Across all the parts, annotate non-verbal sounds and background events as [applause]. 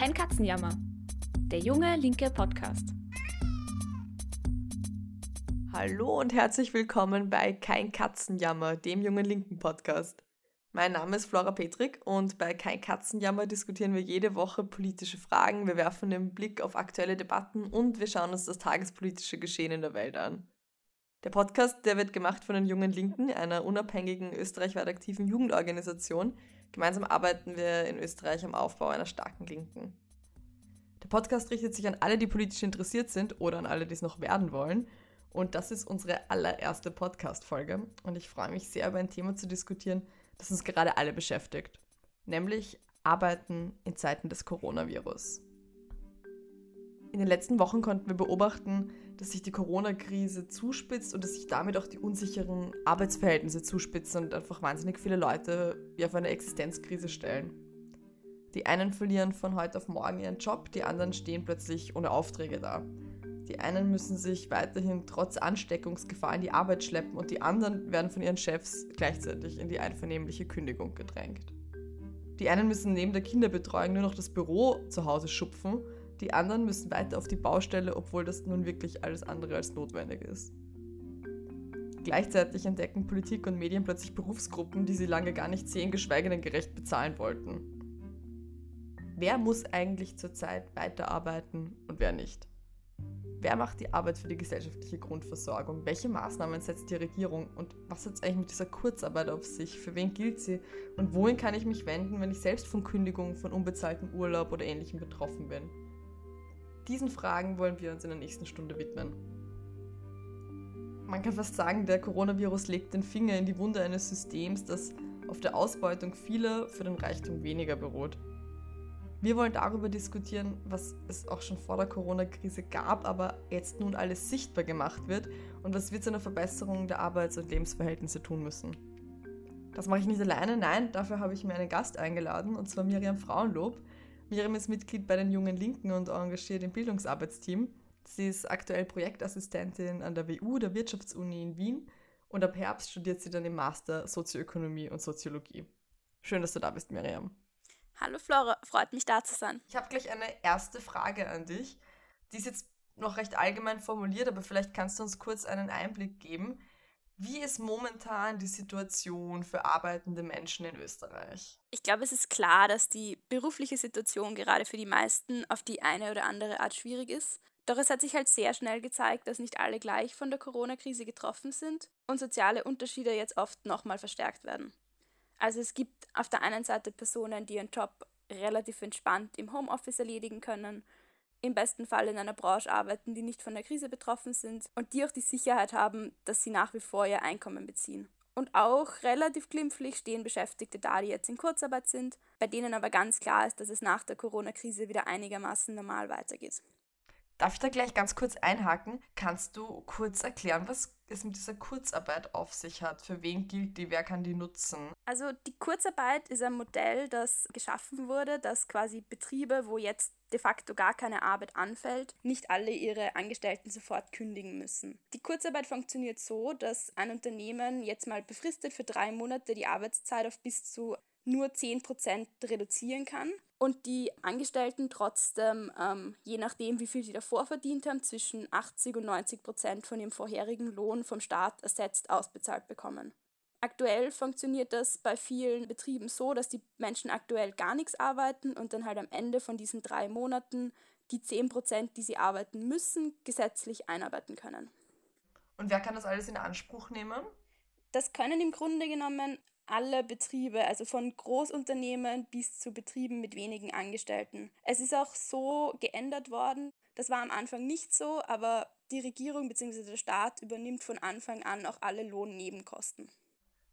Kein Katzenjammer. Der junge linke Podcast. Hallo und herzlich willkommen bei Kein Katzenjammer, dem jungen linken Podcast. Mein Name ist Flora Petrik und bei Kein Katzenjammer diskutieren wir jede Woche politische Fragen, wir werfen den Blick auf aktuelle Debatten und wir schauen uns das tagespolitische Geschehen in der Welt an. Der Podcast, der wird gemacht von den Jungen Linken, einer unabhängigen österreichweit aktiven Jugendorganisation. Gemeinsam arbeiten wir in Österreich am Aufbau einer starken Linken. Der Podcast richtet sich an alle, die politisch interessiert sind oder an alle, die es noch werden wollen. Und das ist unsere allererste Podcast-Folge. Und ich freue mich sehr, über ein Thema zu diskutieren, das uns gerade alle beschäftigt. Nämlich Arbeiten in Zeiten des Coronavirus. In den letzten Wochen konnten wir beobachten, dass sich die Corona-Krise zuspitzt und dass sich damit auch die unsicheren Arbeitsverhältnisse zuspitzen und einfach wahnsinnig viele Leute wie auf eine Existenzkrise stellen. Die einen verlieren von heute auf morgen ihren Job, die anderen stehen plötzlich ohne Aufträge da. Die einen müssen sich weiterhin trotz Ansteckungsgefahr in die Arbeit schleppen und die anderen werden von ihren Chefs gleichzeitig in die einvernehmliche Kündigung gedrängt. Die einen müssen neben der Kinderbetreuung nur noch das Büro zu Hause schupfen die anderen müssen weiter auf die Baustelle, obwohl das nun wirklich alles andere als notwendig ist. Gleichzeitig entdecken Politik und Medien plötzlich Berufsgruppen, die sie lange gar nicht sehen, geschweige denn gerecht bezahlen wollten. Wer muss eigentlich zurzeit weiterarbeiten und wer nicht? Wer macht die Arbeit für die gesellschaftliche Grundversorgung? Welche Maßnahmen setzt die Regierung? Und was hat es eigentlich mit dieser Kurzarbeit auf sich? Für wen gilt sie? Und wohin kann ich mich wenden, wenn ich selbst von Kündigung, von unbezahltem Urlaub oder ähnlichem betroffen bin? Diesen Fragen wollen wir uns in der nächsten Stunde widmen. Man kann fast sagen, der Coronavirus legt den Finger in die Wunde eines Systems, das auf der Ausbeutung vieler für den Reichtum weniger beruht. Wir wollen darüber diskutieren, was es auch schon vor der Corona-Krise gab, aber jetzt nun alles sichtbar gemacht wird und was wir zu einer Verbesserung der Arbeits- und Lebensverhältnisse tun müssen. Das mache ich nicht alleine, nein, dafür habe ich mir einen Gast eingeladen, und zwar Miriam Frauenlob. Miriam ist Mitglied bei den Jungen Linken und engagiert im Bildungsarbeitsteam. Sie ist aktuell Projektassistentin an der WU, der Wirtschaftsuni in Wien. Und ab Herbst studiert sie dann im Master Sozioökonomie und Soziologie. Schön, dass du da bist, Miriam. Hallo Flora, freut mich da zu sein. Ich habe gleich eine erste Frage an dich. Die ist jetzt noch recht allgemein formuliert, aber vielleicht kannst du uns kurz einen Einblick geben. Wie ist momentan die Situation für arbeitende Menschen in Österreich? Ich glaube, es ist klar, dass die berufliche Situation gerade für die meisten auf die eine oder andere Art schwierig ist. Doch es hat sich halt sehr schnell gezeigt, dass nicht alle gleich von der Corona-Krise getroffen sind und soziale Unterschiede jetzt oft nochmal verstärkt werden. Also es gibt auf der einen Seite Personen, die ihren Job relativ entspannt im Homeoffice erledigen können im besten Fall in einer Branche arbeiten, die nicht von der Krise betroffen sind und die auch die Sicherheit haben, dass sie nach wie vor ihr Einkommen beziehen. Und auch relativ glimpflich stehen Beschäftigte da, die jetzt in Kurzarbeit sind, bei denen aber ganz klar ist, dass es nach der Corona-Krise wieder einigermaßen normal weitergeht. Darf ich da gleich ganz kurz einhaken? Kannst du kurz erklären, was es mit dieser Kurzarbeit auf sich hat? Für wen gilt die? Wer kann die nutzen? Also die Kurzarbeit ist ein Modell, das geschaffen wurde, dass quasi Betriebe, wo jetzt de facto gar keine Arbeit anfällt, nicht alle ihre Angestellten sofort kündigen müssen. Die Kurzarbeit funktioniert so, dass ein Unternehmen jetzt mal befristet für drei Monate die Arbeitszeit auf bis zu nur 10% reduzieren kann und die Angestellten trotzdem, ähm, je nachdem, wie viel sie davor verdient haben, zwischen 80 und 90 Prozent von ihrem vorherigen Lohn vom Staat ersetzt ausbezahlt bekommen. Aktuell funktioniert das bei vielen Betrieben so, dass die Menschen aktuell gar nichts arbeiten und dann halt am Ende von diesen drei Monaten die 10 Prozent, die sie arbeiten müssen, gesetzlich einarbeiten können. Und wer kann das alles in Anspruch nehmen? Das können im Grunde genommen alle Betriebe, also von Großunternehmen bis zu Betrieben mit wenigen Angestellten. Es ist auch so geändert worden. Das war am Anfang nicht so, aber die Regierung bzw. der Staat übernimmt von Anfang an auch alle Lohnnebenkosten.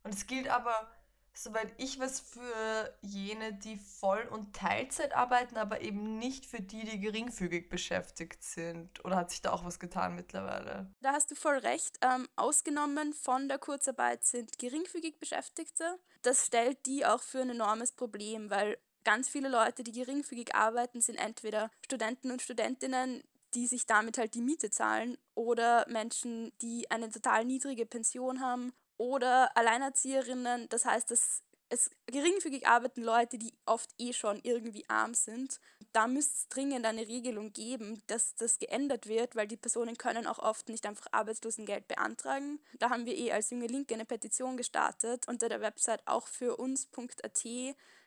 Und es gilt aber soweit ich weiß, für jene, die Voll- und Teilzeit arbeiten, aber eben nicht für die, die geringfügig beschäftigt sind. Oder hat sich da auch was getan mittlerweile? Da hast du voll recht. Ähm, ausgenommen von der Kurzarbeit sind geringfügig Beschäftigte. Das stellt die auch für ein enormes Problem, weil ganz viele Leute, die geringfügig arbeiten, sind entweder Studenten und Studentinnen, die sich damit halt die Miete zahlen oder Menschen, die eine total niedrige Pension haben oder Alleinerzieherinnen. Das heißt, das es geringfügig arbeiten Leute, die oft eh schon irgendwie arm sind. Da müsste es dringend eine Regelung geben, dass das geändert wird, weil die Personen können auch oft nicht einfach Arbeitslosengeld beantragen. Da haben wir eh als Junge Linke eine Petition gestartet. Unter der Website auch für uns.at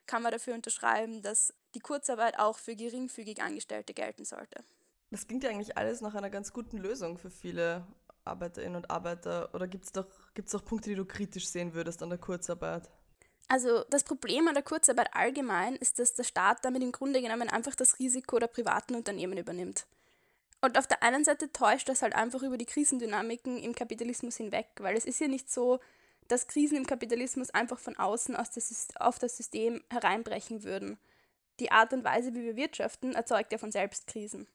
kann man dafür unterschreiben, dass die Kurzarbeit auch für geringfügig Angestellte gelten sollte. Das klingt ja eigentlich alles nach einer ganz guten Lösung für viele Arbeiterinnen und Arbeiter. Oder gibt es doch, gibt's doch Punkte, die du kritisch sehen würdest an der Kurzarbeit? Also das Problem an der Kurzarbeit allgemein ist, dass der Staat damit im Grunde genommen einfach das Risiko der privaten Unternehmen übernimmt. Und auf der einen Seite täuscht das halt einfach über die Krisendynamiken im Kapitalismus hinweg, weil es ist ja nicht so, dass Krisen im Kapitalismus einfach von außen aus das, auf das System hereinbrechen würden. Die Art und Weise, wie wir wirtschaften, erzeugt ja von selbst Krisen.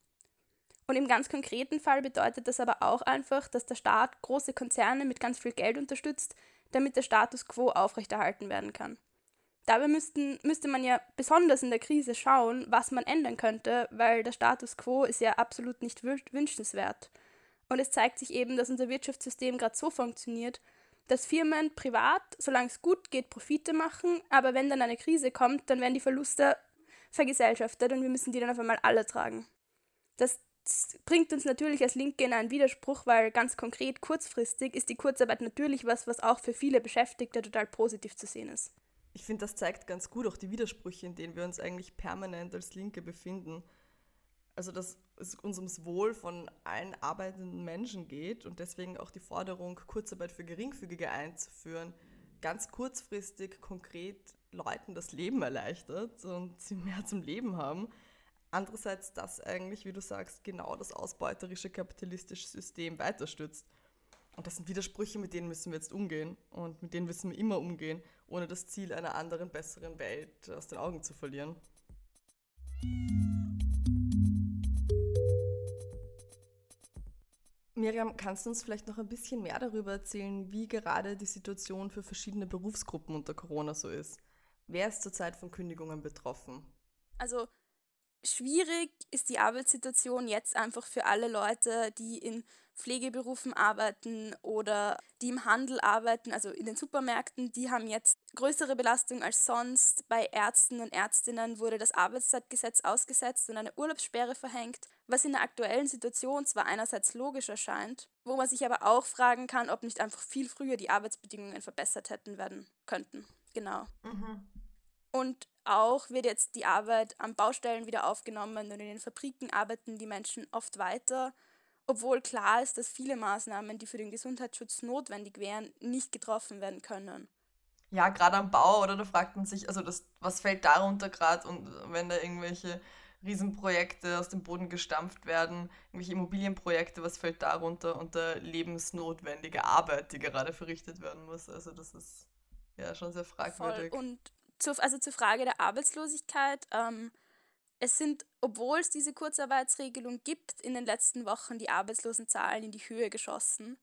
Und im ganz konkreten Fall bedeutet das aber auch einfach, dass der Staat große Konzerne mit ganz viel Geld unterstützt, damit der Status quo aufrechterhalten werden kann. Dabei müssten, müsste man ja besonders in der Krise schauen, was man ändern könnte, weil der Status quo ist ja absolut nicht wünschenswert. Und es zeigt sich eben, dass unser Wirtschaftssystem gerade so funktioniert, dass Firmen privat, solange es gut geht, Profite machen, aber wenn dann eine Krise kommt, dann werden die Verluste vergesellschaftet und wir müssen die dann auf einmal alle tragen. Das bringt uns natürlich als Linke in einen Widerspruch, weil ganz konkret kurzfristig ist die Kurzarbeit natürlich was, was auch für viele Beschäftigte total positiv zu sehen ist. Ich finde, das zeigt ganz gut auch die Widersprüche, in denen wir uns eigentlich permanent als Linke befinden. Also, dass es uns ums Wohl von allen arbeitenden Menschen geht und deswegen auch die Forderung, Kurzarbeit für Geringfügige einzuführen, ganz kurzfristig konkret Leuten das Leben erleichtert und sie mehr zum Leben haben andererseits das eigentlich, wie du sagst, genau das ausbeuterische kapitalistische System weiterstützt. Und das sind Widersprüche, mit denen müssen wir jetzt umgehen und mit denen müssen wir immer umgehen, ohne das Ziel einer anderen, besseren Welt aus den Augen zu verlieren. Miriam, kannst du uns vielleicht noch ein bisschen mehr darüber erzählen, wie gerade die Situation für verschiedene Berufsgruppen unter Corona so ist? Wer ist zurzeit von Kündigungen betroffen? Also Schwierig ist die Arbeitssituation jetzt einfach für alle Leute, die in Pflegeberufen arbeiten oder die im Handel arbeiten, also in den Supermärkten, die haben jetzt größere Belastung als sonst. Bei Ärzten und Ärztinnen wurde das Arbeitszeitgesetz ausgesetzt und eine Urlaubssperre verhängt, was in der aktuellen Situation zwar einerseits logisch erscheint, wo man sich aber auch fragen kann, ob nicht einfach viel früher die Arbeitsbedingungen verbessert hätten werden könnten. Genau. Mhm. Und auch wird jetzt die Arbeit an Baustellen wieder aufgenommen und in den Fabriken arbeiten die Menschen oft weiter, obwohl klar ist, dass viele Maßnahmen, die für den Gesundheitsschutz notwendig wären, nicht getroffen werden können. Ja, gerade am Bau, oder da fragt man sich, also das, was fällt darunter gerade und wenn da irgendwelche Riesenprojekte aus dem Boden gestampft werden, irgendwelche Immobilienprojekte, was fällt darunter unter lebensnotwendige Arbeit, die gerade verrichtet werden muss. Also das ist ja schon sehr fragwürdig. Voll. Und zur, also zur Frage der Arbeitslosigkeit. Ähm, es sind, obwohl es diese Kurzarbeitsregelung gibt, in den letzten Wochen die Arbeitslosenzahlen in die Höhe geschossen.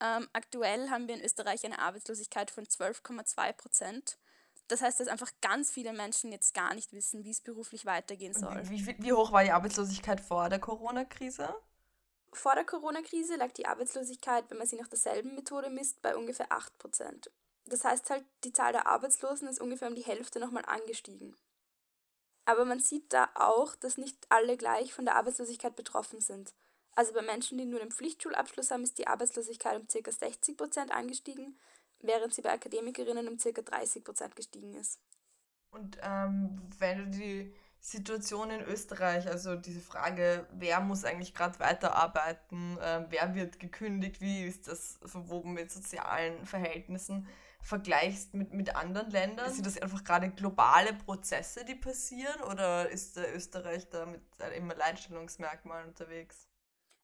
Ähm, aktuell haben wir in Österreich eine Arbeitslosigkeit von 12,2 Prozent. Das heißt, dass einfach ganz viele Menschen jetzt gar nicht wissen, wie es beruflich weitergehen soll. Wie, wie, wie hoch war die Arbeitslosigkeit vor der Corona-Krise? Vor der Corona-Krise lag die Arbeitslosigkeit, wenn man sie nach derselben Methode misst, bei ungefähr 8 Prozent. Das heißt halt, die Zahl der Arbeitslosen ist ungefähr um die Hälfte nochmal angestiegen. Aber man sieht da auch, dass nicht alle gleich von der Arbeitslosigkeit betroffen sind. Also bei Menschen, die nur den Pflichtschulabschluss haben, ist die Arbeitslosigkeit um ca. 60 Prozent angestiegen, während sie bei Akademikerinnen um ca. 30 Prozent gestiegen ist. Und ähm, wenn du die Situation in Österreich, also diese Frage, wer muss eigentlich gerade weiterarbeiten, äh, wer wird gekündigt, wie ist das verwoben mit sozialen Verhältnissen, vergleichst mit, mit anderen Ländern? Sind das einfach gerade globale Prozesse, die passieren oder ist der Österreich da mit einem Alleinstellungsmerkmal unterwegs?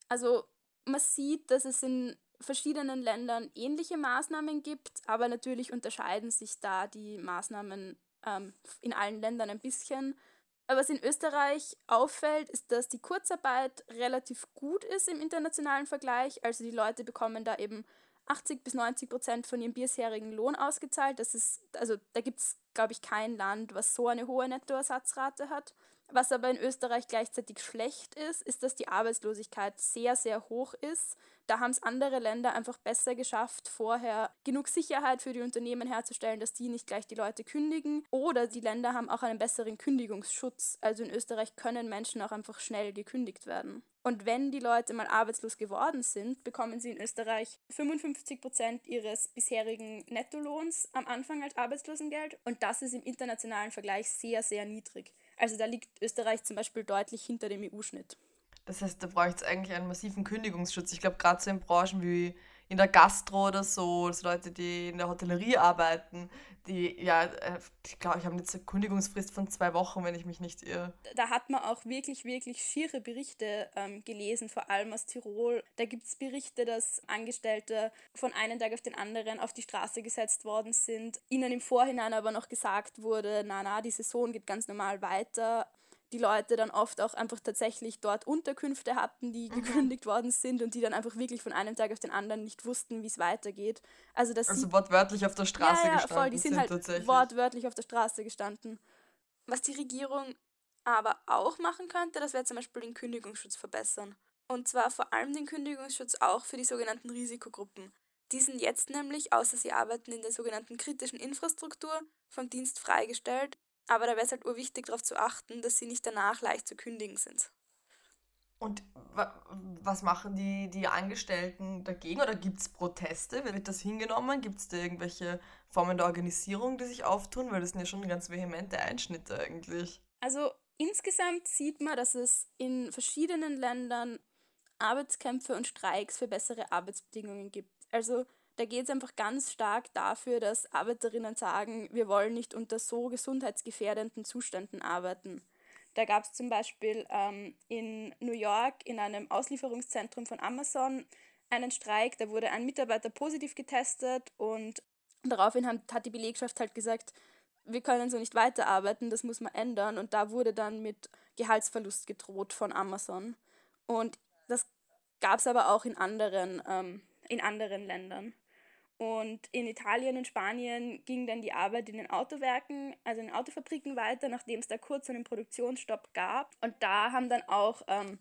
Also man sieht, dass es in verschiedenen Ländern ähnliche Maßnahmen gibt, aber natürlich unterscheiden sich da die Maßnahmen ähm, in allen Ländern ein bisschen. Aber was in Österreich auffällt, ist, dass die Kurzarbeit relativ gut ist im internationalen Vergleich. Also die Leute bekommen da eben 80 bis 90 Prozent von ihrem bisherigen Lohn ausgezahlt. Das ist, also da gibt es, glaube ich, kein Land, was so eine hohe Nettoersatzrate hat. Was aber in Österreich gleichzeitig schlecht ist, ist, dass die Arbeitslosigkeit sehr, sehr hoch ist. Da haben es andere Länder einfach besser geschafft, vorher genug Sicherheit für die Unternehmen herzustellen, dass die nicht gleich die Leute kündigen. Oder die Länder haben auch einen besseren Kündigungsschutz. Also in Österreich können Menschen auch einfach schnell gekündigt werden. Und wenn die Leute mal arbeitslos geworden sind, bekommen sie in Österreich 55 Prozent ihres bisherigen Nettolohns am Anfang als Arbeitslosengeld. Und das ist im internationalen Vergleich sehr, sehr niedrig. Also da liegt Österreich zum Beispiel deutlich hinter dem EU-Schnitt. Das heißt, da bräuchte es eigentlich einen massiven Kündigungsschutz. Ich glaube, gerade so in Branchen wie in der Gastro oder so, also Leute, die in der Hotellerie arbeiten, die, ja, äh, ich glaube, ich habe eine Kündigungsfrist von zwei Wochen, wenn ich mich nicht irre. Da hat man auch wirklich, wirklich schiere Berichte ähm, gelesen, vor allem aus Tirol. Da gibt es Berichte, dass Angestellte von einem Tag auf den anderen auf die Straße gesetzt worden sind, ihnen im Vorhinein aber noch gesagt wurde, na, na, die Saison geht ganz normal weiter die Leute dann oft auch einfach tatsächlich dort Unterkünfte hatten, die mhm. gekündigt worden sind und die dann einfach wirklich von einem Tag auf den anderen nicht wussten, wie es weitergeht. Also, dass also wortwörtlich auf der Straße ja, ja, gestanden voll, die sind, sind halt wortwörtlich auf der Straße gestanden. Was die Regierung aber auch machen könnte, das wäre zum Beispiel den Kündigungsschutz verbessern. Und zwar vor allem den Kündigungsschutz auch für die sogenannten Risikogruppen. Die sind jetzt nämlich, außer sie arbeiten in der sogenannten kritischen Infrastruktur, vom Dienst freigestellt aber da wäre es halt urwichtig darauf zu achten, dass sie nicht danach leicht zu kündigen sind. Und was machen die, die Angestellten dagegen? Oder gibt es Proteste? Wird das hingenommen? Gibt es da irgendwelche Formen der Organisierung, die sich auftun? Weil das sind ja schon ganz vehemente Einschnitte eigentlich. Also insgesamt sieht man, dass es in verschiedenen Ländern Arbeitskämpfe und Streiks für bessere Arbeitsbedingungen gibt. Also da geht es einfach ganz stark dafür, dass Arbeiterinnen sagen, wir wollen nicht unter so gesundheitsgefährdenden Zuständen arbeiten. Da gab es zum Beispiel ähm, in New York in einem Auslieferungszentrum von Amazon einen Streik, da wurde ein Mitarbeiter positiv getestet und daraufhin hat die Belegschaft halt gesagt, wir können so nicht weiterarbeiten, das muss man ändern und da wurde dann mit Gehaltsverlust gedroht von Amazon. Und das gab es aber auch in anderen, ähm, in anderen Ländern. Und in Italien und Spanien ging dann die Arbeit in den Autowerken, also in den Autofabriken weiter, nachdem es da kurz einen Produktionsstopp gab. Und da haben dann auch ähm,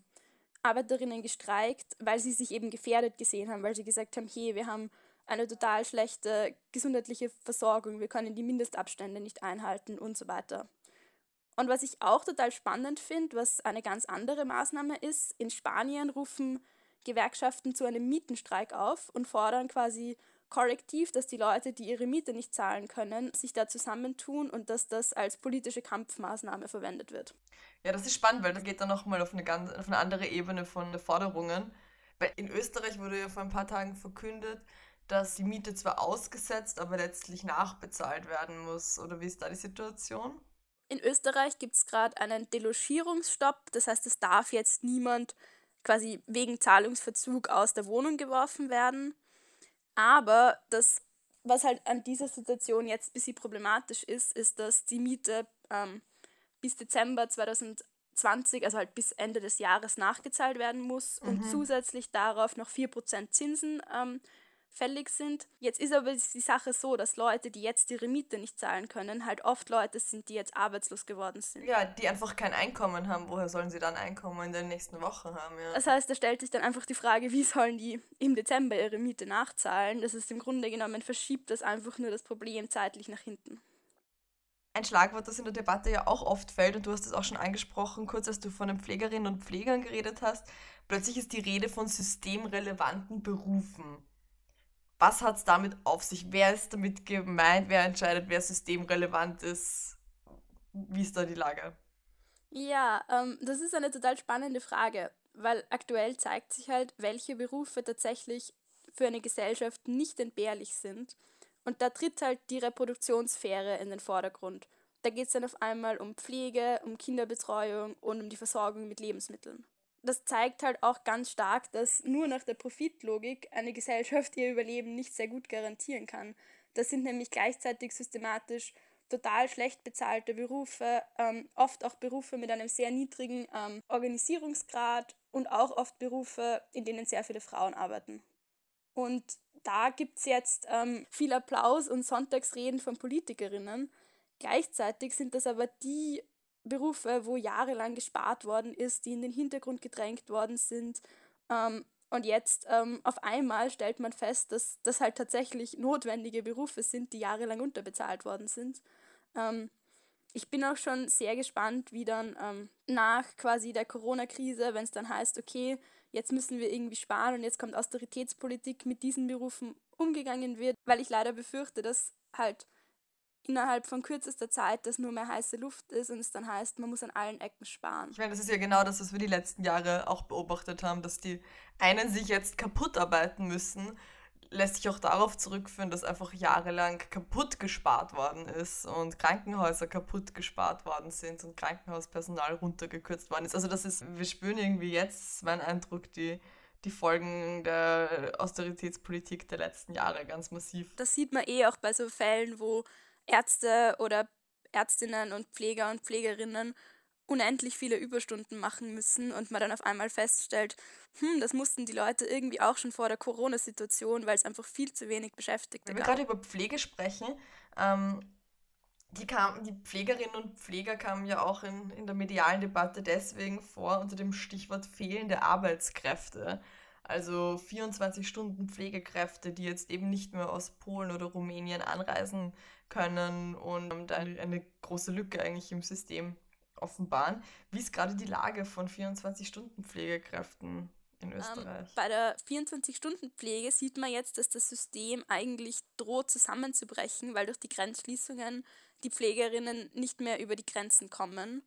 Arbeiterinnen gestreikt, weil sie sich eben gefährdet gesehen haben, weil sie gesagt haben, hey, wir haben eine total schlechte gesundheitliche Versorgung, wir können die Mindestabstände nicht einhalten und so weiter. Und was ich auch total spannend finde, was eine ganz andere Maßnahme ist, in Spanien rufen Gewerkschaften zu einem Mietenstreik auf und fordern quasi Korrektiv, dass die Leute, die ihre Miete nicht zahlen können, sich da zusammentun und dass das als politische Kampfmaßnahme verwendet wird. Ja, das ist spannend, weil das geht dann nochmal auf eine ganz auf eine andere Ebene von Forderungen. Weil in Österreich wurde ja vor ein paar Tagen verkündet, dass die Miete zwar ausgesetzt, aber letztlich nachbezahlt werden muss. Oder wie ist da die Situation? In Österreich gibt es gerade einen Delogierungsstopp, das heißt, es darf jetzt niemand quasi wegen Zahlungsverzug aus der Wohnung geworfen werden. Aber das, was halt an dieser Situation jetzt ein bisschen problematisch ist, ist, dass die Miete ähm, bis Dezember 2020, also halt bis Ende des Jahres nachgezahlt werden muss mhm. und zusätzlich darauf noch 4% Zinsen ähm, fällig sind. Jetzt ist aber die Sache so, dass Leute, die jetzt ihre Miete nicht zahlen können, halt oft Leute sind, die jetzt arbeitslos geworden sind. Ja, die einfach kein Einkommen haben. Woher sollen sie dann Einkommen in den nächsten Wochen haben? Ja. Das heißt, da stellt sich dann einfach die Frage, wie sollen die im Dezember ihre Miete nachzahlen? Das ist im Grunde genommen, verschiebt das einfach nur das Problem zeitlich nach hinten. Ein Schlagwort, das in der Debatte ja auch oft fällt, und du hast es auch schon angesprochen, kurz als du von den Pflegerinnen und Pflegern geredet hast, plötzlich ist die Rede von systemrelevanten Berufen. Was hat es damit auf sich? Wer ist damit gemeint? Wer entscheidet, wer systemrelevant ist? Wie ist da die Lage? Ja, ähm, das ist eine total spannende Frage, weil aktuell zeigt sich halt, welche Berufe tatsächlich für eine Gesellschaft nicht entbehrlich sind. Und da tritt halt die Reproduktionssphäre in den Vordergrund. Da geht es dann auf einmal um Pflege, um Kinderbetreuung und um die Versorgung mit Lebensmitteln das zeigt halt auch ganz stark, dass nur nach der Profitlogik eine Gesellschaft ihr Überleben nicht sehr gut garantieren kann. Das sind nämlich gleichzeitig systematisch total schlecht bezahlte Berufe, ähm, oft auch Berufe mit einem sehr niedrigen ähm, Organisierungsgrad und auch oft Berufe, in denen sehr viele Frauen arbeiten. Und da gibt es jetzt ähm, viel Applaus und Sonntagsreden von Politikerinnen. Gleichzeitig sind das aber die Berufe, wo jahrelang gespart worden ist, die in den Hintergrund gedrängt worden sind. Ähm, und jetzt ähm, auf einmal stellt man fest, dass das halt tatsächlich notwendige Berufe sind, die jahrelang unterbezahlt worden sind. Ähm, ich bin auch schon sehr gespannt, wie dann ähm, nach quasi der Corona-Krise, wenn es dann heißt, okay, jetzt müssen wir irgendwie sparen und jetzt kommt Austeritätspolitik mit diesen Berufen umgegangen wird, weil ich leider befürchte, dass halt innerhalb von kürzester Zeit das nur mehr heiße Luft ist und es dann heißt, man muss an allen Ecken sparen. Ich meine, das ist ja genau das, was wir die letzten Jahre auch beobachtet haben, dass die einen sich jetzt kaputt arbeiten müssen, lässt sich auch darauf zurückführen, dass einfach jahrelang kaputt gespart worden ist und Krankenhäuser kaputt gespart worden sind und Krankenhauspersonal runtergekürzt worden ist. Also das ist, wir spüren irgendwie jetzt, mein Eindruck, die die Folgen der Austeritätspolitik der letzten Jahre ganz massiv. Das sieht man eh auch bei so Fällen, wo Ärzte oder Ärztinnen und Pfleger und Pflegerinnen unendlich viele Überstunden machen müssen und man dann auf einmal feststellt, hm, das mussten die Leute irgendwie auch schon vor der Corona-Situation, weil es einfach viel zu wenig Beschäftigte Wenn gab. Wenn wir gerade über Pflege sprechen, ähm, die, kam, die Pflegerinnen und Pfleger kamen ja auch in, in der medialen Debatte deswegen vor unter dem Stichwort fehlende Arbeitskräfte. Also 24 Stunden Pflegekräfte, die jetzt eben nicht mehr aus Polen oder Rumänien anreisen können und eine, eine große Lücke eigentlich im System offenbaren. Wie ist gerade die Lage von 24-Stunden-Pflegekräften in ähm, Österreich? Ähm, bei der 24-Stunden-Pflege sieht man jetzt, dass das System eigentlich droht zusammenzubrechen, weil durch die Grenzschließungen die Pflegerinnen nicht mehr über die Grenzen kommen.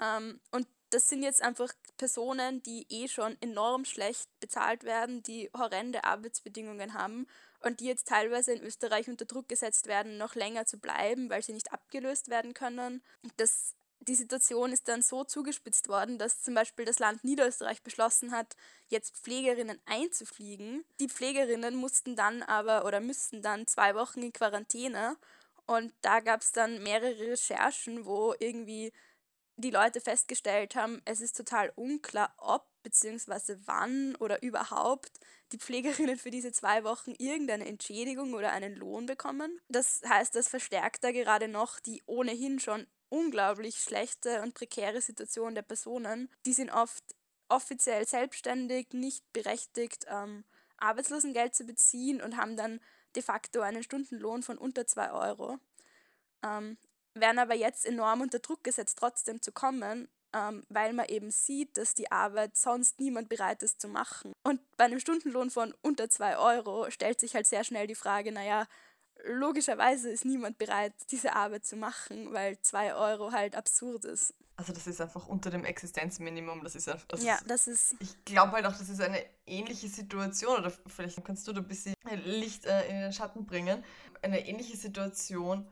Ähm, und das sind jetzt einfach Personen, die eh schon enorm schlecht bezahlt werden, die horrende Arbeitsbedingungen haben und die jetzt teilweise in Österreich unter Druck gesetzt werden, noch länger zu bleiben, weil sie nicht abgelöst werden können. Das, die Situation ist dann so zugespitzt worden, dass zum Beispiel das Land Niederösterreich beschlossen hat, jetzt Pflegerinnen einzufliegen. Die Pflegerinnen mussten dann aber oder müssten dann zwei Wochen in Quarantäne und da gab es dann mehrere Recherchen, wo irgendwie die Leute festgestellt haben, es ist total unklar, ob bzw. wann oder überhaupt die Pflegerinnen für diese zwei Wochen irgendeine Entschädigung oder einen Lohn bekommen. Das heißt, das verstärkt da gerade noch die ohnehin schon unglaublich schlechte und prekäre Situation der Personen. Die sind oft offiziell selbstständig, nicht berechtigt, ähm, Arbeitslosengeld zu beziehen und haben dann de facto einen Stundenlohn von unter zwei Euro. Ähm, werden aber jetzt enorm unter Druck gesetzt, trotzdem zu kommen, ähm, weil man eben sieht, dass die Arbeit sonst niemand bereit ist zu machen. Und bei einem Stundenlohn von unter 2 Euro stellt sich halt sehr schnell die Frage, naja, logischerweise ist niemand bereit, diese Arbeit zu machen, weil 2 Euro halt absurd ist. Also das ist einfach unter dem Existenzminimum. Das ist einfach, das ja, das ist. Ich glaube halt auch, das ist eine ähnliche Situation oder vielleicht kannst du da ein bisschen Licht äh, in den Schatten bringen. Eine ähnliche Situation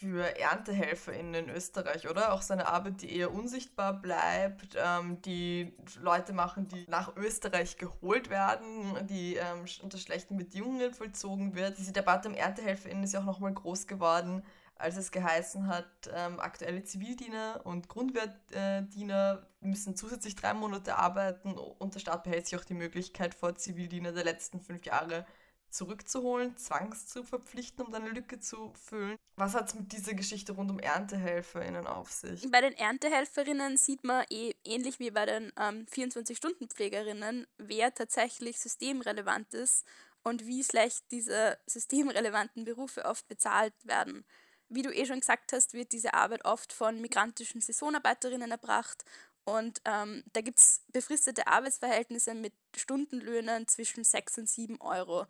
für ErntehelferInnen in Österreich, oder? Auch seine Arbeit, die eher unsichtbar bleibt, ähm, die Leute machen, die nach Österreich geholt werden, die ähm, unter schlechten Bedingungen vollzogen wird. Diese Debatte um ErntehelferInnen ist ja auch nochmal groß geworden, als es geheißen hat, ähm, aktuelle Zivildiener und Grundwehrdiener müssen zusätzlich drei Monate arbeiten und der Staat behält sich auch die Möglichkeit vor, Zivildiener der letzten fünf Jahre zurückzuholen, zwangs zu verpflichten, um eine Lücke zu füllen. Was hat es mit dieser Geschichte rund um ErntehelferInnen auf sich? Bei den Erntehelferinnen sieht man eh, ähnlich wie bei den ähm, 24-Stunden-Pflegerinnen, wer tatsächlich systemrelevant ist und wie schlecht diese systemrelevanten Berufe oft bezahlt werden. Wie du eh schon gesagt hast, wird diese Arbeit oft von migrantischen Saisonarbeiterinnen erbracht und ähm, da gibt es befristete Arbeitsverhältnisse mit Stundenlöhnen zwischen 6 und 7 Euro.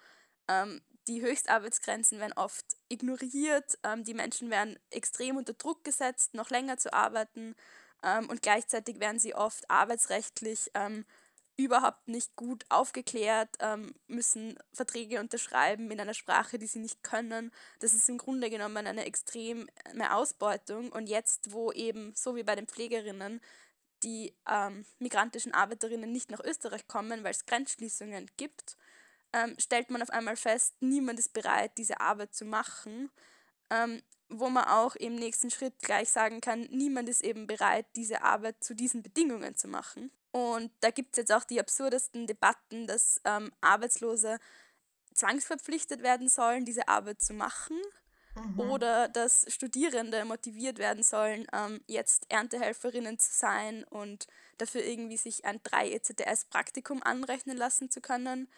Ähm, die Höchstarbeitsgrenzen werden oft ignoriert, ähm, die Menschen werden extrem unter Druck gesetzt, noch länger zu arbeiten ähm, und gleichzeitig werden sie oft arbeitsrechtlich ähm, überhaupt nicht gut aufgeklärt, ähm, müssen Verträge unterschreiben in einer Sprache, die sie nicht können. Das ist im Grunde genommen eine extreme Ausbeutung. Und jetzt, wo eben, so wie bei den Pflegerinnen, die ähm, migrantischen Arbeiterinnen nicht nach Österreich kommen, weil es Grenzschließungen gibt, ähm, stellt man auf einmal fest, niemand ist bereit, diese Arbeit zu machen, ähm, wo man auch im nächsten Schritt gleich sagen kann, niemand ist eben bereit, diese Arbeit zu diesen Bedingungen zu machen. Und da gibt es jetzt auch die absurdesten Debatten, dass ähm, Arbeitslose zwangsverpflichtet werden sollen, diese Arbeit zu machen. Mhm. Oder dass Studierende motiviert werden sollen, ähm, jetzt Erntehelferinnen zu sein und dafür irgendwie sich ein 3 ECTS-Praktikum anrechnen lassen zu können.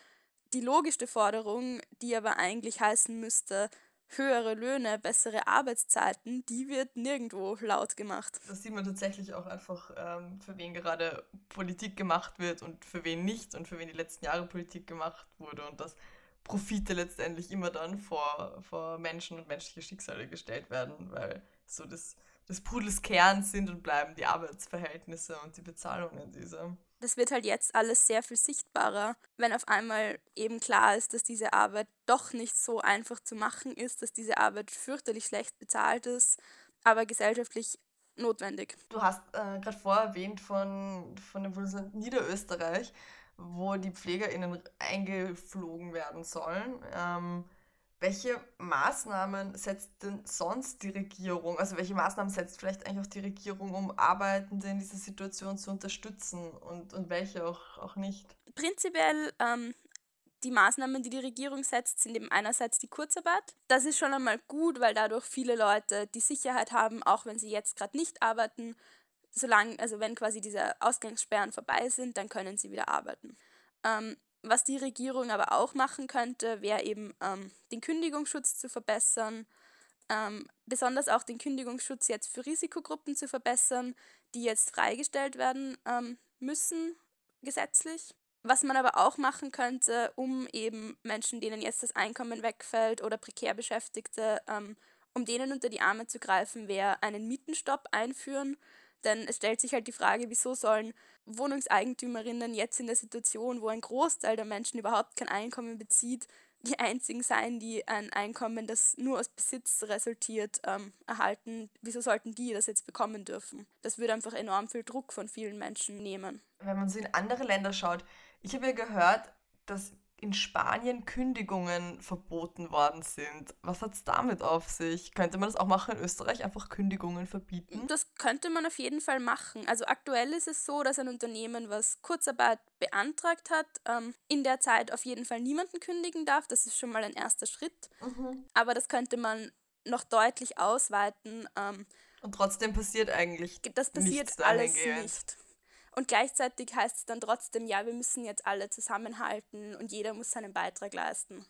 Die logischste Forderung, die aber eigentlich heißen müsste, höhere Löhne, bessere Arbeitszeiten, die wird nirgendwo laut gemacht. Das sieht man tatsächlich auch einfach, ähm, für wen gerade Politik gemacht wird und für wen nicht und für wen die letzten Jahre Politik gemacht wurde und dass Profite letztendlich immer dann vor, vor Menschen und menschliche Schicksale gestellt werden, weil so das, des Pudels Kern sind und bleiben die Arbeitsverhältnisse und die Bezahlungen dieser das wird halt jetzt alles sehr viel sichtbarer, wenn auf einmal eben klar ist, dass diese Arbeit doch nicht so einfach zu machen ist, dass diese Arbeit fürchterlich schlecht bezahlt ist, aber gesellschaftlich notwendig. Du hast äh, gerade vorher erwähnt von, von dem Bundesland Niederösterreich, wo die PflegerInnen eingeflogen werden sollen. Ähm, welche Maßnahmen setzt denn sonst die Regierung, also welche Maßnahmen setzt vielleicht eigentlich auch die Regierung, um Arbeitende in dieser Situation zu unterstützen und, und welche auch, auch nicht? Prinzipiell ähm, die Maßnahmen, die die Regierung setzt, sind eben einerseits die Kurzarbeit. Das ist schon einmal gut, weil dadurch viele Leute die Sicherheit haben, auch wenn sie jetzt gerade nicht arbeiten, solange, also wenn quasi diese Ausgangssperren vorbei sind, dann können sie wieder arbeiten. Ähm, was die Regierung aber auch machen könnte, wäre eben ähm, den Kündigungsschutz zu verbessern, ähm, besonders auch den Kündigungsschutz jetzt für Risikogruppen zu verbessern, die jetzt freigestellt werden ähm, müssen gesetzlich. Was man aber auch machen könnte, um eben Menschen, denen jetzt das Einkommen wegfällt oder prekär Beschäftigte, ähm, um denen unter die Arme zu greifen, wäre einen Mietenstopp einführen. Denn es stellt sich halt die Frage, wieso sollen Wohnungseigentümerinnen jetzt in der Situation, wo ein Großteil der Menschen überhaupt kein Einkommen bezieht, die einzigen sein, die ein Einkommen, das nur aus Besitz resultiert, ähm, erhalten. Wieso sollten die das jetzt bekommen dürfen? Das würde einfach enorm viel Druck von vielen Menschen nehmen. Wenn man so in andere Länder schaut, ich habe ja gehört, dass in Spanien Kündigungen verboten worden sind. Was hat es damit auf sich? Könnte man das auch machen in Österreich, einfach Kündigungen verbieten? Das könnte man auf jeden Fall machen. Also aktuell ist es so, dass ein Unternehmen, was Kurzarbeit beantragt hat, ähm, in der Zeit auf jeden Fall niemanden kündigen darf. Das ist schon mal ein erster Schritt. Mhm. Aber das könnte man noch deutlich ausweiten. Ähm, und trotzdem passiert eigentlich. Das passiert alles nicht. Und gleichzeitig heißt es dann trotzdem, ja, wir müssen jetzt alle zusammenhalten und jeder muss seinen Beitrag leisten.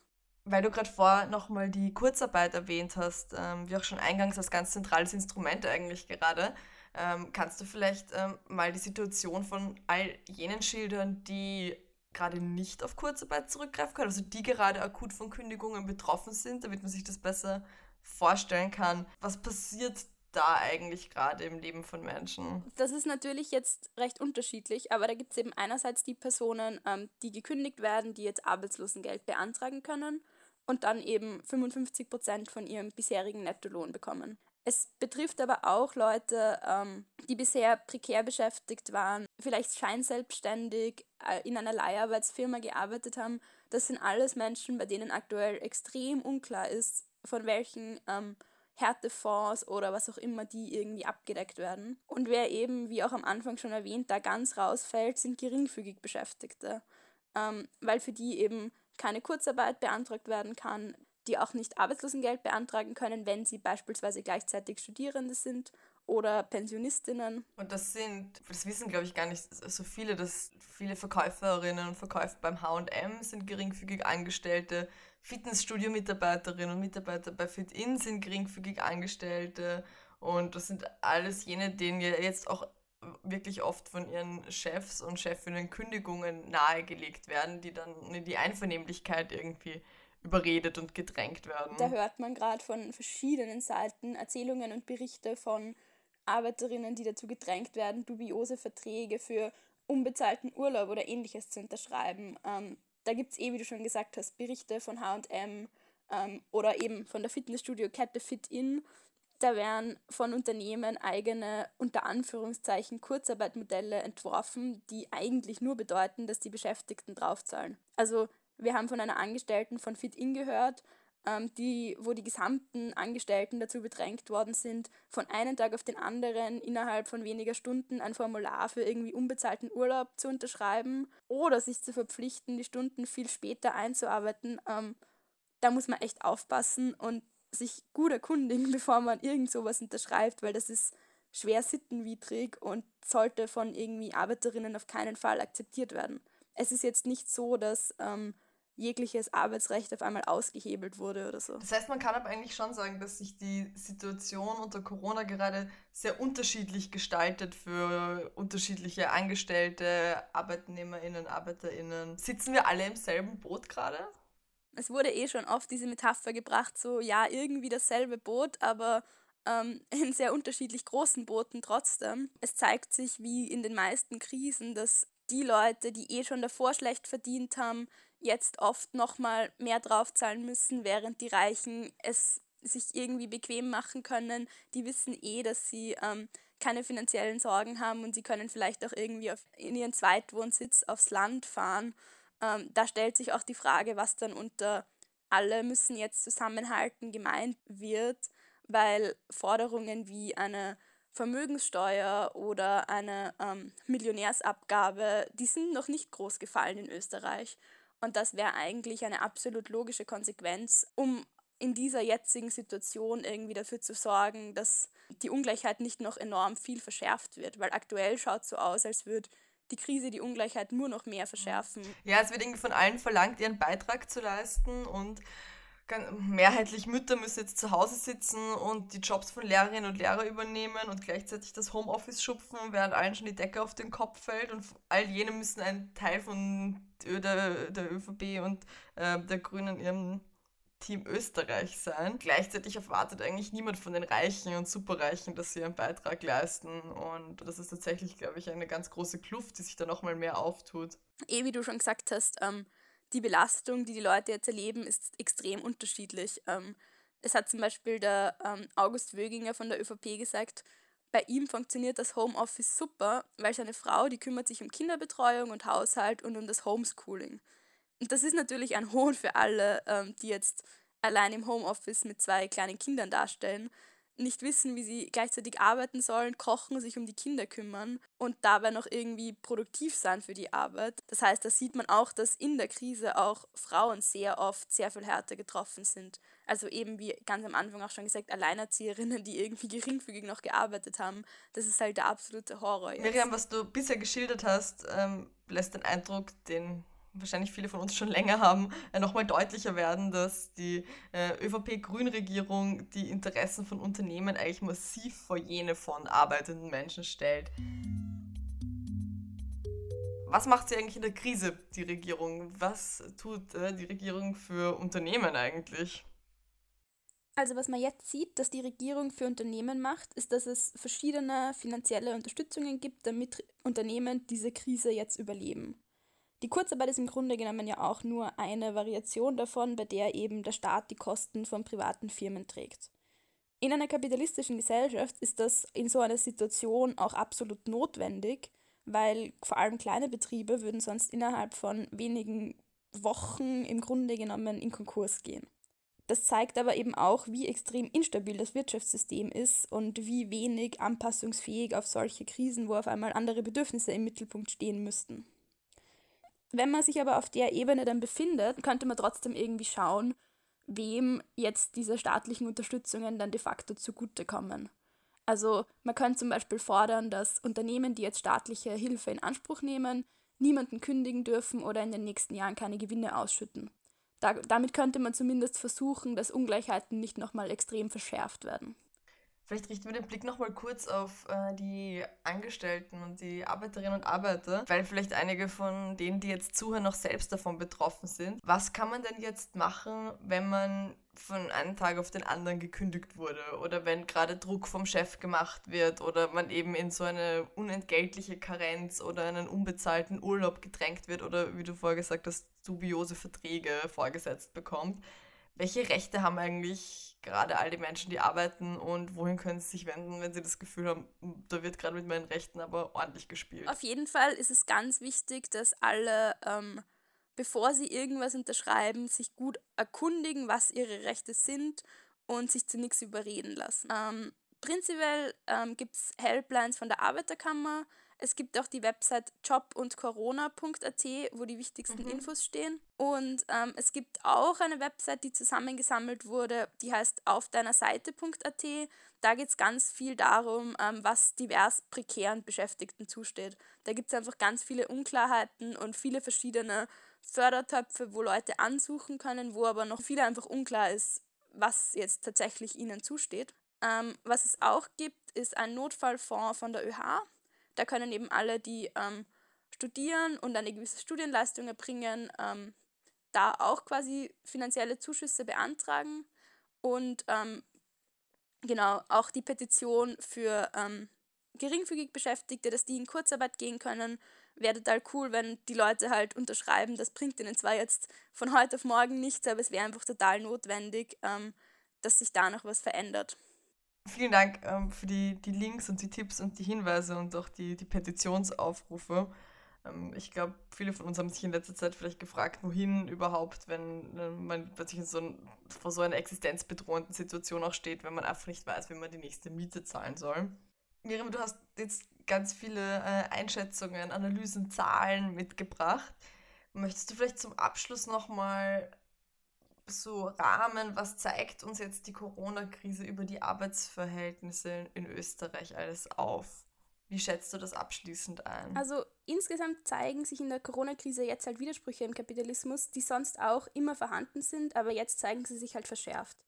Weil du gerade vor nochmal die Kurzarbeit erwähnt hast, ähm, wie auch schon eingangs als ganz zentrales Instrument eigentlich gerade, ähm, kannst du vielleicht ähm, mal die Situation von all jenen schildern, die gerade nicht auf Kurzarbeit zurückgreifen können, also die gerade akut von Kündigungen betroffen sind, damit man sich das besser vorstellen kann. Was passiert da eigentlich gerade im Leben von Menschen? Das ist natürlich jetzt recht unterschiedlich, aber da gibt es eben einerseits die Personen, ähm, die gekündigt werden, die jetzt Arbeitslosengeld beantragen können und dann eben 55 Prozent von ihrem bisherigen Nettolohn bekommen. Es betrifft aber auch Leute, ähm, die bisher prekär beschäftigt waren, vielleicht scheinselbstständig äh, in einer Leiharbeitsfirma gearbeitet haben. Das sind alles Menschen, bei denen aktuell extrem unklar ist, von welchen ähm, Härtefonds oder was auch immer, die irgendwie abgedeckt werden. Und wer eben, wie auch am Anfang schon erwähnt, da ganz rausfällt, sind geringfügig Beschäftigte, ähm, weil für die eben keine Kurzarbeit beantragt werden kann, die auch nicht Arbeitslosengeld beantragen können, wenn sie beispielsweise gleichzeitig Studierende sind oder Pensionistinnen. Und das sind, das wissen glaube ich gar nicht so viele, dass viele Verkäuferinnen und Verkäufer beim HM sind geringfügig Angestellte, Fitnessstudio-Mitarbeiterinnen und Mitarbeiter bei FitIn sind geringfügig Angestellte und das sind alles jene, denen ja jetzt auch wirklich oft von ihren Chefs und Chefinnen Kündigungen nahegelegt werden, die dann in die Einvernehmlichkeit irgendwie überredet und gedrängt werden. Da hört man gerade von verschiedenen Seiten Erzählungen und Berichte von Arbeiterinnen, die dazu gedrängt werden, dubiose Verträge für unbezahlten Urlaub oder ähnliches zu unterschreiben. Ähm, da gibt es eh, wie du schon gesagt hast, Berichte von HM ähm, oder eben von der Fitnessstudio-Kette Fit-In. Da werden von Unternehmen eigene, unter Anführungszeichen, Kurzarbeitmodelle entworfen, die eigentlich nur bedeuten, dass die Beschäftigten draufzahlen. Also wir haben von einer Angestellten von Fit-In gehört, ähm, die, wo die gesamten Angestellten dazu bedrängt worden sind, von einem Tag auf den anderen innerhalb von weniger Stunden ein Formular für irgendwie unbezahlten Urlaub zu unterschreiben oder sich zu verpflichten, die Stunden viel später einzuarbeiten. Ähm, da muss man echt aufpassen und sich gut erkundigen, [laughs] bevor man irgend sowas unterschreibt, weil das ist schwer sittenwidrig und sollte von irgendwie Arbeiterinnen auf keinen Fall akzeptiert werden. Es ist jetzt nicht so, dass ähm, jegliches Arbeitsrecht auf einmal ausgehebelt wurde oder so. Das heißt, man kann aber eigentlich schon sagen, dass sich die Situation unter Corona gerade sehr unterschiedlich gestaltet für unterschiedliche Angestellte, Arbeitnehmerinnen, Arbeiterinnen. Sitzen wir alle im selben Boot gerade? Es wurde eh schon oft diese Metapher gebracht, so ja, irgendwie dasselbe Boot, aber ähm, [laughs] in sehr unterschiedlich großen Booten trotzdem. Es zeigt sich, wie in den meisten Krisen, dass die Leute, die eh schon davor schlecht verdient haben, jetzt oft nochmal mehr draufzahlen müssen, während die Reichen es sich irgendwie bequem machen können. Die wissen eh, dass sie ähm, keine finanziellen Sorgen haben und sie können vielleicht auch irgendwie auf, in ihren Zweitwohnsitz aufs Land fahren. Ähm, da stellt sich auch die Frage, was dann unter alle müssen jetzt zusammenhalten gemeint wird, weil Forderungen wie eine Vermögenssteuer oder eine ähm, Millionärsabgabe, die sind noch nicht groß gefallen in Österreich. Und das wäre eigentlich eine absolut logische Konsequenz, um in dieser jetzigen Situation irgendwie dafür zu sorgen, dass die Ungleichheit nicht noch enorm viel verschärft wird. Weil aktuell schaut so aus, als würde die Krise die Ungleichheit nur noch mehr verschärfen. Ja, es wird irgendwie von allen verlangt, ihren Beitrag zu leisten und mehrheitlich Mütter müssen jetzt zu Hause sitzen und die Jobs von Lehrerinnen und Lehrern übernehmen und gleichzeitig das Homeoffice schupfen, während allen schon die Decke auf den Kopf fällt und all jene müssen ein Teil von der, der ÖVP und äh, der Grünen ihrem Team Österreich sein. Gleichzeitig erwartet eigentlich niemand von den Reichen und Superreichen, dass sie einen Beitrag leisten. Und das ist tatsächlich, glaube ich, eine ganz große Kluft, die sich da nochmal mehr auftut. Eh, wie du schon gesagt hast, ähm, die Belastung, die die Leute jetzt erleben, ist extrem unterschiedlich. Ähm, es hat zum Beispiel der ähm, August Wöginger von der ÖVP gesagt, bei ihm funktioniert das Homeoffice super, weil seine Frau, die kümmert sich um Kinderbetreuung und Haushalt und um das Homeschooling. Und das ist natürlich ein Hohn für alle, ähm, die jetzt allein im Homeoffice mit zwei kleinen Kindern darstellen nicht wissen, wie sie gleichzeitig arbeiten sollen, kochen, sich um die Kinder kümmern und dabei noch irgendwie produktiv sein für die Arbeit. Das heißt, da sieht man auch, dass in der Krise auch Frauen sehr oft sehr viel härter getroffen sind. Also eben wie ganz am Anfang auch schon gesagt, Alleinerzieherinnen, die irgendwie [laughs] geringfügig noch gearbeitet haben. Das ist halt der absolute Horror. Jetzt. Miriam, was du bisher geschildert hast, ähm, lässt den Eindruck, den wahrscheinlich viele von uns schon länger haben, äh, nochmal deutlicher werden, dass die äh, ÖVP-Grün-Regierung die Interessen von Unternehmen eigentlich massiv vor jene von arbeitenden Menschen stellt. Was macht sie eigentlich in der Krise, die Regierung? Was tut äh, die Regierung für Unternehmen eigentlich? Also was man jetzt sieht, dass die Regierung für Unternehmen macht, ist, dass es verschiedene finanzielle Unterstützungen gibt, damit Unternehmen diese Krise jetzt überleben. Die Kurzarbeit ist im Grunde genommen ja auch nur eine Variation davon, bei der eben der Staat die Kosten von privaten Firmen trägt. In einer kapitalistischen Gesellschaft ist das in so einer Situation auch absolut notwendig, weil vor allem kleine Betriebe würden sonst innerhalb von wenigen Wochen im Grunde genommen in Konkurs gehen. Das zeigt aber eben auch, wie extrem instabil das Wirtschaftssystem ist und wie wenig anpassungsfähig auf solche Krisen, wo auf einmal andere Bedürfnisse im Mittelpunkt stehen müssten. Wenn man sich aber auf der Ebene dann befindet, könnte man trotzdem irgendwie schauen, wem jetzt diese staatlichen Unterstützungen dann de facto zugutekommen. Also man könnte zum Beispiel fordern, dass Unternehmen, die jetzt staatliche Hilfe in Anspruch nehmen, niemanden kündigen dürfen oder in den nächsten Jahren keine Gewinne ausschütten. Da, damit könnte man zumindest versuchen, dass Ungleichheiten nicht nochmal extrem verschärft werden. Vielleicht richten wir den Blick nochmal kurz auf äh, die Angestellten und die Arbeiterinnen und Arbeiter, weil vielleicht einige von denen, die jetzt zuhören, noch selbst davon betroffen sind. Was kann man denn jetzt machen, wenn man von einem Tag auf den anderen gekündigt wurde oder wenn gerade Druck vom Chef gemacht wird oder man eben in so eine unentgeltliche Karenz oder einen unbezahlten Urlaub gedrängt wird oder wie du vorher gesagt hast, dubiose Verträge vorgesetzt bekommt? Welche Rechte haben eigentlich gerade all die Menschen, die arbeiten und wohin können sie sich wenden, wenn sie das Gefühl haben, hm, da wird gerade mit meinen Rechten aber ordentlich gespielt? Auf jeden Fall ist es ganz wichtig, dass alle, ähm, bevor sie irgendwas unterschreiben, sich gut erkundigen, was ihre Rechte sind und sich zu nichts überreden lassen. Ähm, prinzipiell ähm, gibt es Helplines von der Arbeiterkammer. Es gibt auch die Website jobundcorona.at, wo die wichtigsten mhm. Infos stehen. Und ähm, es gibt auch eine Website, die zusammengesammelt wurde, die heißt auf deiner Seite.at. Da geht es ganz viel darum, ähm, was divers prekären Beschäftigten zusteht. Da gibt es einfach ganz viele Unklarheiten und viele verschiedene Fördertöpfe, wo Leute ansuchen können, wo aber noch viel einfach unklar ist, was jetzt tatsächlich ihnen zusteht. Ähm, was es auch gibt, ist ein Notfallfonds von der ÖH. Da können eben alle, die ähm, studieren und eine gewisse Studienleistung erbringen, ähm, da auch quasi finanzielle Zuschüsse beantragen. Und ähm, genau, auch die Petition für ähm, geringfügig Beschäftigte, dass die in Kurzarbeit gehen können, wäre total cool, wenn die Leute halt unterschreiben. Das bringt ihnen zwar jetzt von heute auf morgen nichts, aber es wäre einfach total notwendig, ähm, dass sich da noch was verändert. Vielen Dank ähm, für die, die Links und die Tipps und die Hinweise und auch die, die Petitionsaufrufe. Ähm, ich glaube, viele von uns haben sich in letzter Zeit vielleicht gefragt, wohin überhaupt, wenn äh, man plötzlich so ein, vor so einer existenzbedrohenden Situation auch steht, wenn man einfach nicht weiß, wie man die nächste Miete zahlen soll. Miriam, du hast jetzt ganz viele äh, Einschätzungen, Analysen, Zahlen mitgebracht. Möchtest du vielleicht zum Abschluss nochmal so Rahmen, was zeigt uns jetzt die Corona-Krise über die Arbeitsverhältnisse in Österreich alles auf? Wie schätzt du das abschließend ein? Also insgesamt zeigen sich in der Corona-Krise jetzt halt Widersprüche im Kapitalismus, die sonst auch immer vorhanden sind, aber jetzt zeigen sie sich halt verschärft.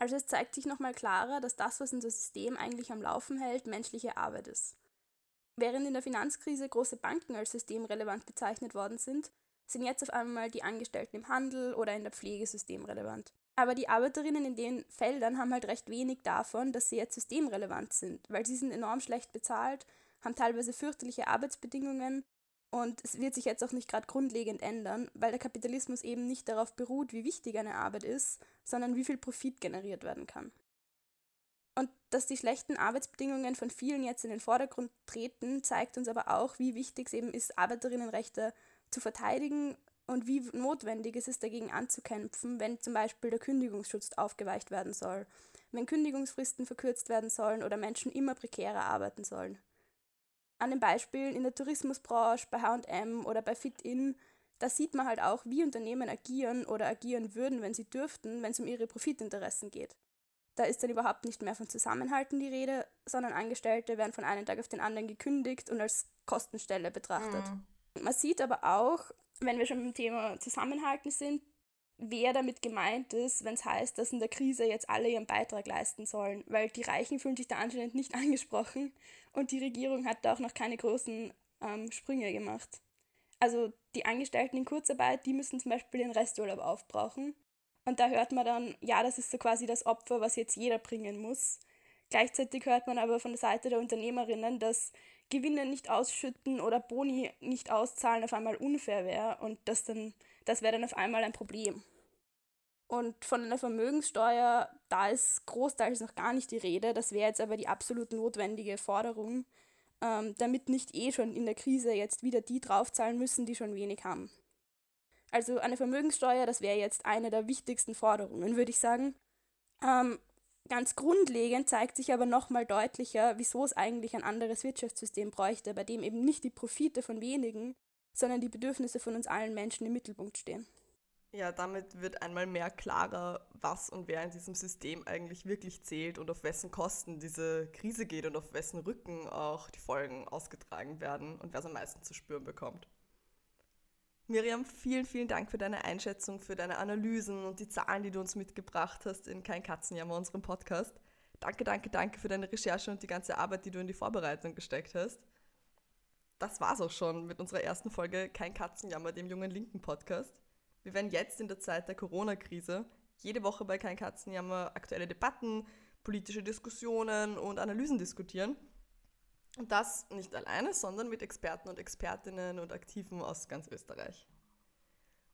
Also es zeigt sich nochmal klarer, dass das, was unser System eigentlich am Laufen hält, menschliche Arbeit ist. Während in der Finanzkrise große Banken als systemrelevant bezeichnet worden sind, sind jetzt auf einmal die Angestellten im Handel oder in der Pflege systemrelevant. Aber die Arbeiterinnen in den Feldern haben halt recht wenig davon, dass sie jetzt systemrelevant sind, weil sie sind enorm schlecht bezahlt, haben teilweise fürchterliche Arbeitsbedingungen und es wird sich jetzt auch nicht gerade grundlegend ändern, weil der Kapitalismus eben nicht darauf beruht, wie wichtig eine Arbeit ist, sondern wie viel Profit generiert werden kann. Und dass die schlechten Arbeitsbedingungen von vielen jetzt in den Vordergrund treten, zeigt uns aber auch, wie wichtig es eben ist, Arbeiterinnenrechte zu verteidigen und wie notwendig es ist, dagegen anzukämpfen, wenn zum Beispiel der Kündigungsschutz aufgeweicht werden soll, wenn Kündigungsfristen verkürzt werden sollen oder Menschen immer prekärer arbeiten sollen. An den Beispielen in der Tourismusbranche, bei HM oder bei FitIn, da sieht man halt auch, wie Unternehmen agieren oder agieren würden, wenn sie dürften, wenn es um ihre Profitinteressen geht. Da ist dann überhaupt nicht mehr von Zusammenhalten die Rede, sondern Angestellte werden von einem Tag auf den anderen gekündigt und als Kostenstelle betrachtet. Mhm. Man sieht aber auch, wenn wir schon beim Thema Zusammenhalten sind, wer damit gemeint ist, wenn es heißt, dass in der Krise jetzt alle ihren Beitrag leisten sollen, weil die Reichen fühlen sich da anscheinend nicht [laughs] angesprochen und die Regierung hat da auch noch keine großen ähm, Sprünge gemacht. Also die Angestellten in Kurzarbeit, die müssen zum Beispiel den Resturlaub aufbrauchen. Und da hört man dann, ja, das ist so quasi das Opfer, was jetzt jeder bringen muss. Gleichzeitig hört man aber von der Seite der Unternehmerinnen, dass Gewinne nicht ausschütten oder Boni nicht auszahlen auf einmal unfair wäre und das dann, das wäre dann auf einmal ein Problem. Und von einer Vermögenssteuer, da ist großteils noch gar nicht die Rede. Das wäre jetzt aber die absolut notwendige Forderung, ähm, damit nicht eh schon in der Krise jetzt wieder die draufzahlen müssen, die schon wenig haben. Also eine Vermögenssteuer, das wäre jetzt eine der wichtigsten Forderungen, würde ich sagen. Ähm, Ganz grundlegend zeigt sich aber nochmal deutlicher, wieso es eigentlich ein anderes Wirtschaftssystem bräuchte, bei dem eben nicht die Profite von wenigen, sondern die Bedürfnisse von uns allen Menschen im Mittelpunkt stehen. Ja, damit wird einmal mehr klarer, was und wer in diesem System eigentlich wirklich zählt und auf wessen Kosten diese Krise geht und auf wessen Rücken auch die Folgen ausgetragen werden und wer es am meisten zu spüren bekommt. Miriam, vielen, vielen Dank für deine Einschätzung, für deine Analysen und die Zahlen, die du uns mitgebracht hast in Kein Katzenjammer, unserem Podcast. Danke, danke, danke für deine Recherche und die ganze Arbeit, die du in die Vorbereitung gesteckt hast. Das war's auch schon mit unserer ersten Folge Kein Katzenjammer, dem jungen linken Podcast. Wir werden jetzt in der Zeit der Corona-Krise jede Woche bei Kein Katzenjammer aktuelle Debatten, politische Diskussionen und Analysen diskutieren. Und das nicht alleine, sondern mit Experten und Expertinnen und Aktiven aus ganz Österreich.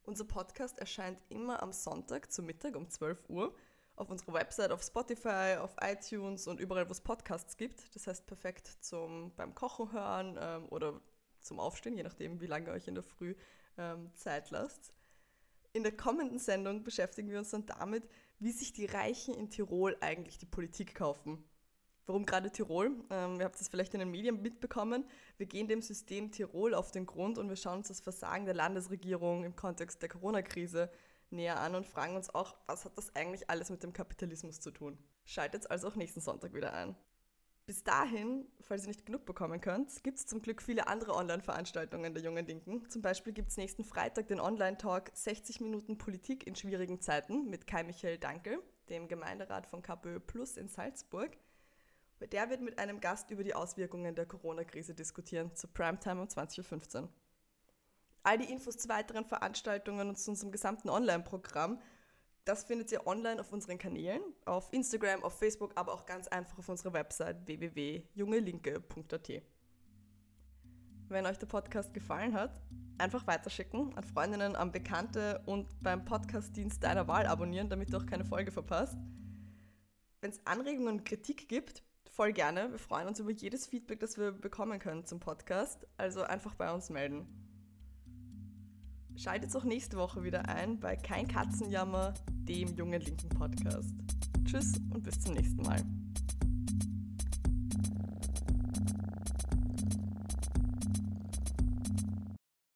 Unser Podcast erscheint immer am Sonntag zu Mittag um 12 Uhr auf unserer Website, auf Spotify, auf iTunes und überall, wo es Podcasts gibt. Das heißt perfekt zum beim Kochen hören ähm, oder zum Aufstehen, je nachdem, wie lange ihr euch in der Früh ähm, Zeit lasst. In der kommenden Sendung beschäftigen wir uns dann damit, wie sich die Reichen in Tirol eigentlich die Politik kaufen Warum gerade Tirol? Ähm, ihr habt das vielleicht in den Medien mitbekommen. Wir gehen dem System Tirol auf den Grund und wir schauen uns das Versagen der Landesregierung im Kontext der Corona-Krise näher an und fragen uns auch, was hat das eigentlich alles mit dem Kapitalismus zu tun? Schaltet also auch nächsten Sonntag wieder ein. Bis dahin, falls ihr nicht genug bekommen könnt, gibt es zum Glück viele andere Online-Veranstaltungen der Jungen Linken. Zum Beispiel gibt es nächsten Freitag den Online-Talk 60 Minuten Politik in schwierigen Zeiten mit Kai Michael Dankel, dem Gemeinderat von KPÖ Plus in Salzburg. Bei der wird mit einem Gast über die Auswirkungen der Corona-Krise diskutieren, zur Primetime um 20.15 Uhr. All die Infos zu weiteren Veranstaltungen und zu unserem gesamten Online-Programm, das findet ihr online auf unseren Kanälen, auf Instagram, auf Facebook, aber auch ganz einfach auf unserer Website www.jungelinke.at. Wenn euch der Podcast gefallen hat, einfach weiterschicken an Freundinnen, an Bekannte und beim Podcastdienst deiner Wahl abonnieren, damit du auch keine Folge verpasst. Wenn es Anregungen und Kritik gibt, voll gerne. Wir freuen uns über jedes Feedback, das wir bekommen können zum Podcast. Also einfach bei uns melden. Schaltet auch nächste Woche wieder ein bei Kein Katzenjammer, dem jungen linken Podcast. Tschüss und bis zum nächsten Mal.